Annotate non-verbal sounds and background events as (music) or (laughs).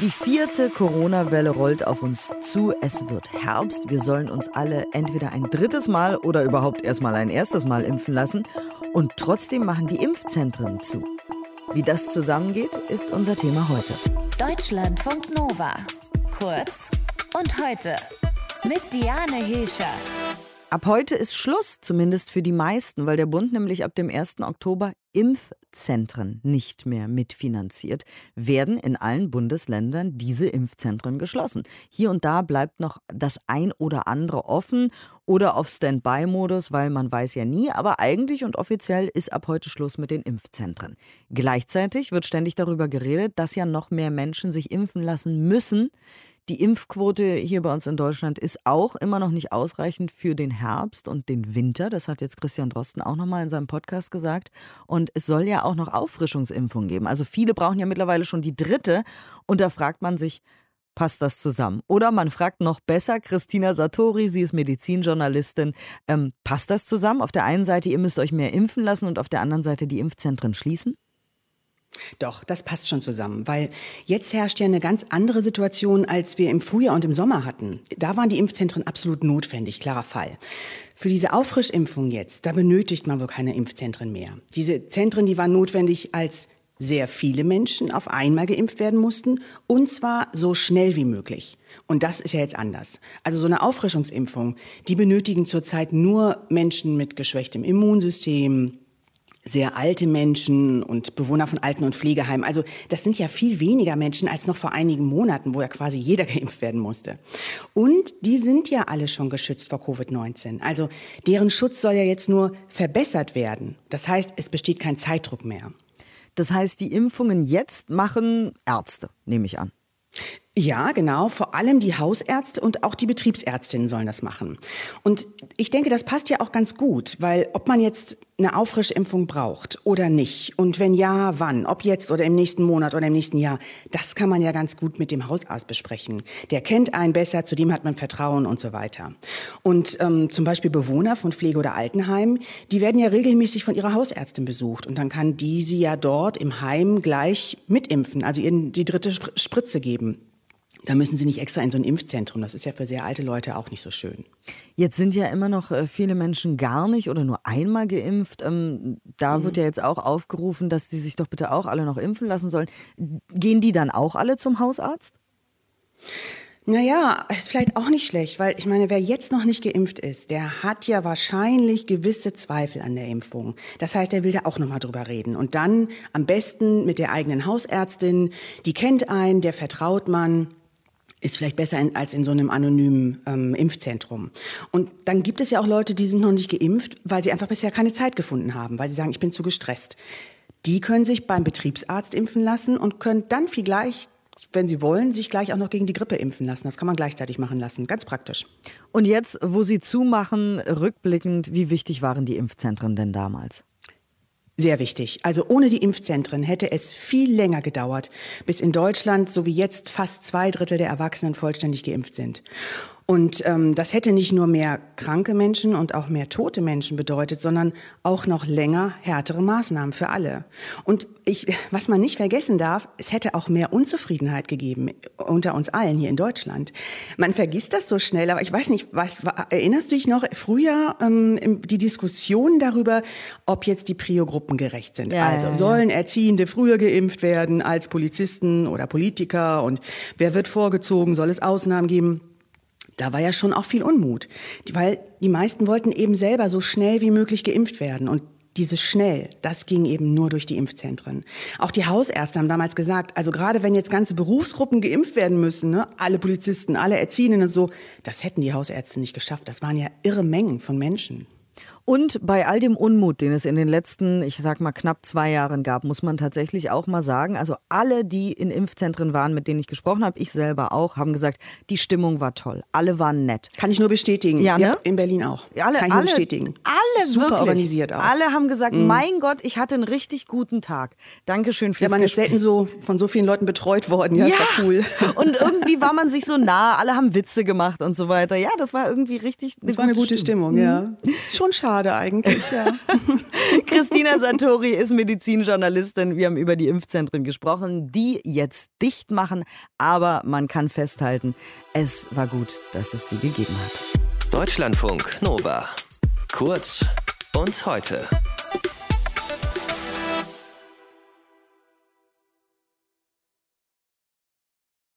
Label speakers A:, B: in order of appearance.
A: Die vierte Corona-Welle rollt auf uns zu. Es wird Herbst. Wir sollen uns alle entweder ein drittes Mal oder überhaupt erst mal ein erstes Mal impfen lassen. Und trotzdem machen die Impfzentren zu. Wie das zusammengeht, ist unser Thema heute.
B: Deutschlandfunk Nova. Kurz und heute. Mit Diane Hilscher.
A: Ab heute ist Schluss, zumindest für die meisten, weil der Bund nämlich ab dem 1. Oktober Impfzentren nicht mehr mitfinanziert, werden in allen Bundesländern diese Impfzentren geschlossen. Hier und da bleibt noch das ein oder andere offen oder auf Standby-Modus, weil man weiß ja nie, aber eigentlich und offiziell ist ab heute Schluss mit den Impfzentren. Gleichzeitig wird ständig darüber geredet, dass ja noch mehr Menschen sich impfen lassen müssen. Die Impfquote hier bei uns in Deutschland ist auch immer noch nicht ausreichend für den Herbst und den Winter. Das hat jetzt Christian Drosten auch nochmal in seinem Podcast gesagt. Und es soll ja auch noch Auffrischungsimpfungen geben. Also viele brauchen ja mittlerweile schon die dritte. Und da fragt man sich, passt das zusammen? Oder man fragt noch besser, Christina Satori, sie ist Medizinjournalistin, ähm, passt das zusammen? Auf der einen Seite, ihr müsst euch mehr impfen lassen und auf der anderen Seite die Impfzentren schließen?
C: Doch, das passt schon zusammen, weil jetzt herrscht ja eine ganz andere Situation, als wir im Frühjahr und im Sommer hatten. Da waren die Impfzentren absolut notwendig, klarer Fall. Für diese Auffrischimpfung jetzt, da benötigt man wohl keine Impfzentren mehr. Diese Zentren, die waren notwendig, als sehr viele Menschen auf einmal geimpft werden mussten und zwar so schnell wie möglich. Und das ist ja jetzt anders. Also so eine Auffrischungsimpfung, die benötigen zurzeit nur Menschen mit geschwächtem Immunsystem, sehr alte Menschen und Bewohner von Alten- und Pflegeheimen. Also das sind ja viel weniger Menschen als noch vor einigen Monaten, wo ja quasi jeder (laughs) geimpft werden musste. Und die sind ja alle schon geschützt vor Covid-19. Also deren Schutz soll ja jetzt nur verbessert werden. Das heißt, es besteht kein Zeitdruck mehr.
A: Das heißt, die Impfungen jetzt machen Ärzte, nehme ich an.
C: Ja, genau. Vor allem die Hausärzte und auch die Betriebsärztinnen sollen das machen. Und ich denke, das passt ja auch ganz gut, weil ob man jetzt eine Auffrischimpfung braucht oder nicht und wenn ja, wann, ob jetzt oder im nächsten Monat oder im nächsten Jahr, das kann man ja ganz gut mit dem Hausarzt besprechen. Der kennt einen besser, zu dem hat man Vertrauen und so weiter. Und ähm, zum Beispiel Bewohner von Pflege- oder Altenheimen, die werden ja regelmäßig von ihrer Hausärztin besucht und dann kann die sie ja dort im Heim gleich mitimpfen, also ihnen die dritte Spritze geben. Da müssen sie nicht extra in so ein Impfzentrum. Das ist ja für sehr alte Leute auch nicht so schön.
A: Jetzt sind ja immer noch äh, viele Menschen gar nicht oder nur einmal geimpft. Ähm, da mhm. wird ja jetzt auch aufgerufen, dass die sich doch bitte auch alle noch impfen lassen sollen. Gehen die dann auch alle zum Hausarzt?
C: Naja, ist vielleicht auch nicht schlecht, weil ich meine, wer jetzt noch nicht geimpft ist, der hat ja wahrscheinlich gewisse Zweifel an der Impfung. Das heißt, er will da auch nochmal drüber reden. Und dann am besten mit der eigenen Hausärztin, die kennt einen, der vertraut man ist vielleicht besser in, als in so einem anonymen ähm, Impfzentrum. Und dann gibt es ja auch Leute, die sind noch nicht geimpft, weil sie einfach bisher keine Zeit gefunden haben, weil sie sagen, ich bin zu gestresst. Die können sich beim Betriebsarzt impfen lassen und können dann vielleicht wenn Sie wollen, sich gleich auch noch gegen die Grippe impfen lassen. Das kann man gleichzeitig machen lassen. Ganz praktisch.
A: Und jetzt, wo Sie zumachen, rückblickend, wie wichtig waren die Impfzentren denn damals?
C: Sehr wichtig. Also ohne die Impfzentren hätte es viel länger gedauert, bis in Deutschland, so wie jetzt, fast zwei Drittel der Erwachsenen vollständig geimpft sind. Und ähm, das hätte nicht nur mehr kranke Menschen und auch mehr tote Menschen bedeutet, sondern auch noch länger härtere Maßnahmen für alle. Und ich, was man nicht vergessen darf, es hätte auch mehr Unzufriedenheit gegeben unter uns allen hier in Deutschland. Man vergisst das so schnell, aber ich weiß nicht, was erinnerst du dich noch früher ähm, die Diskussion darüber, ob jetzt die Prio-Gruppen gerecht sind? Ja, also sollen Erziehende früher geimpft werden als Polizisten oder Politiker und wer wird vorgezogen? Soll es Ausnahmen geben? Da war ja schon auch viel Unmut, weil die meisten wollten eben selber so schnell wie möglich geimpft werden und dieses schnell, das ging eben nur durch die Impfzentren. Auch die Hausärzte haben damals gesagt, also gerade wenn jetzt ganze Berufsgruppen geimpft werden müssen, ne, alle Polizisten, alle Erziehenden und so, das hätten die Hausärzte nicht geschafft. Das waren ja irre Mengen von Menschen.
A: Und bei all dem Unmut, den es in den letzten, ich sag mal, knapp zwei Jahren gab, muss man tatsächlich auch mal sagen, also alle, die in Impfzentren waren, mit denen ich gesprochen habe, ich selber auch, haben gesagt, die Stimmung war toll. Alle waren nett.
C: Kann ich nur bestätigen. Ja, ne? in Berlin auch.
A: Alle,
C: Kann ich
A: alle,
C: nur bestätigen.
A: Alle
C: Super
A: wirklich.
C: organisiert auch.
A: Alle haben gesagt, mhm. mein Gott, ich hatte einen richtig guten Tag. Dankeschön fürs
C: Ja, man
A: ist
C: selten so von so vielen Leuten betreut worden. Ja, ja. das war cool. (laughs)
A: Und irgendwie war man sich so nah, alle haben Witze gemacht und so weiter. Ja, das war irgendwie richtig
C: eine Das war eine gute Stimmung, Stimmung ja. Mhm. Schon schade schade eigentlich, ja. (laughs)
A: Christina Santori ist Medizinjournalistin. Wir haben über die Impfzentren gesprochen, die jetzt dicht machen. Aber man kann festhalten, es war gut, dass es sie gegeben hat.
D: Deutschlandfunk Nova. Kurz und heute.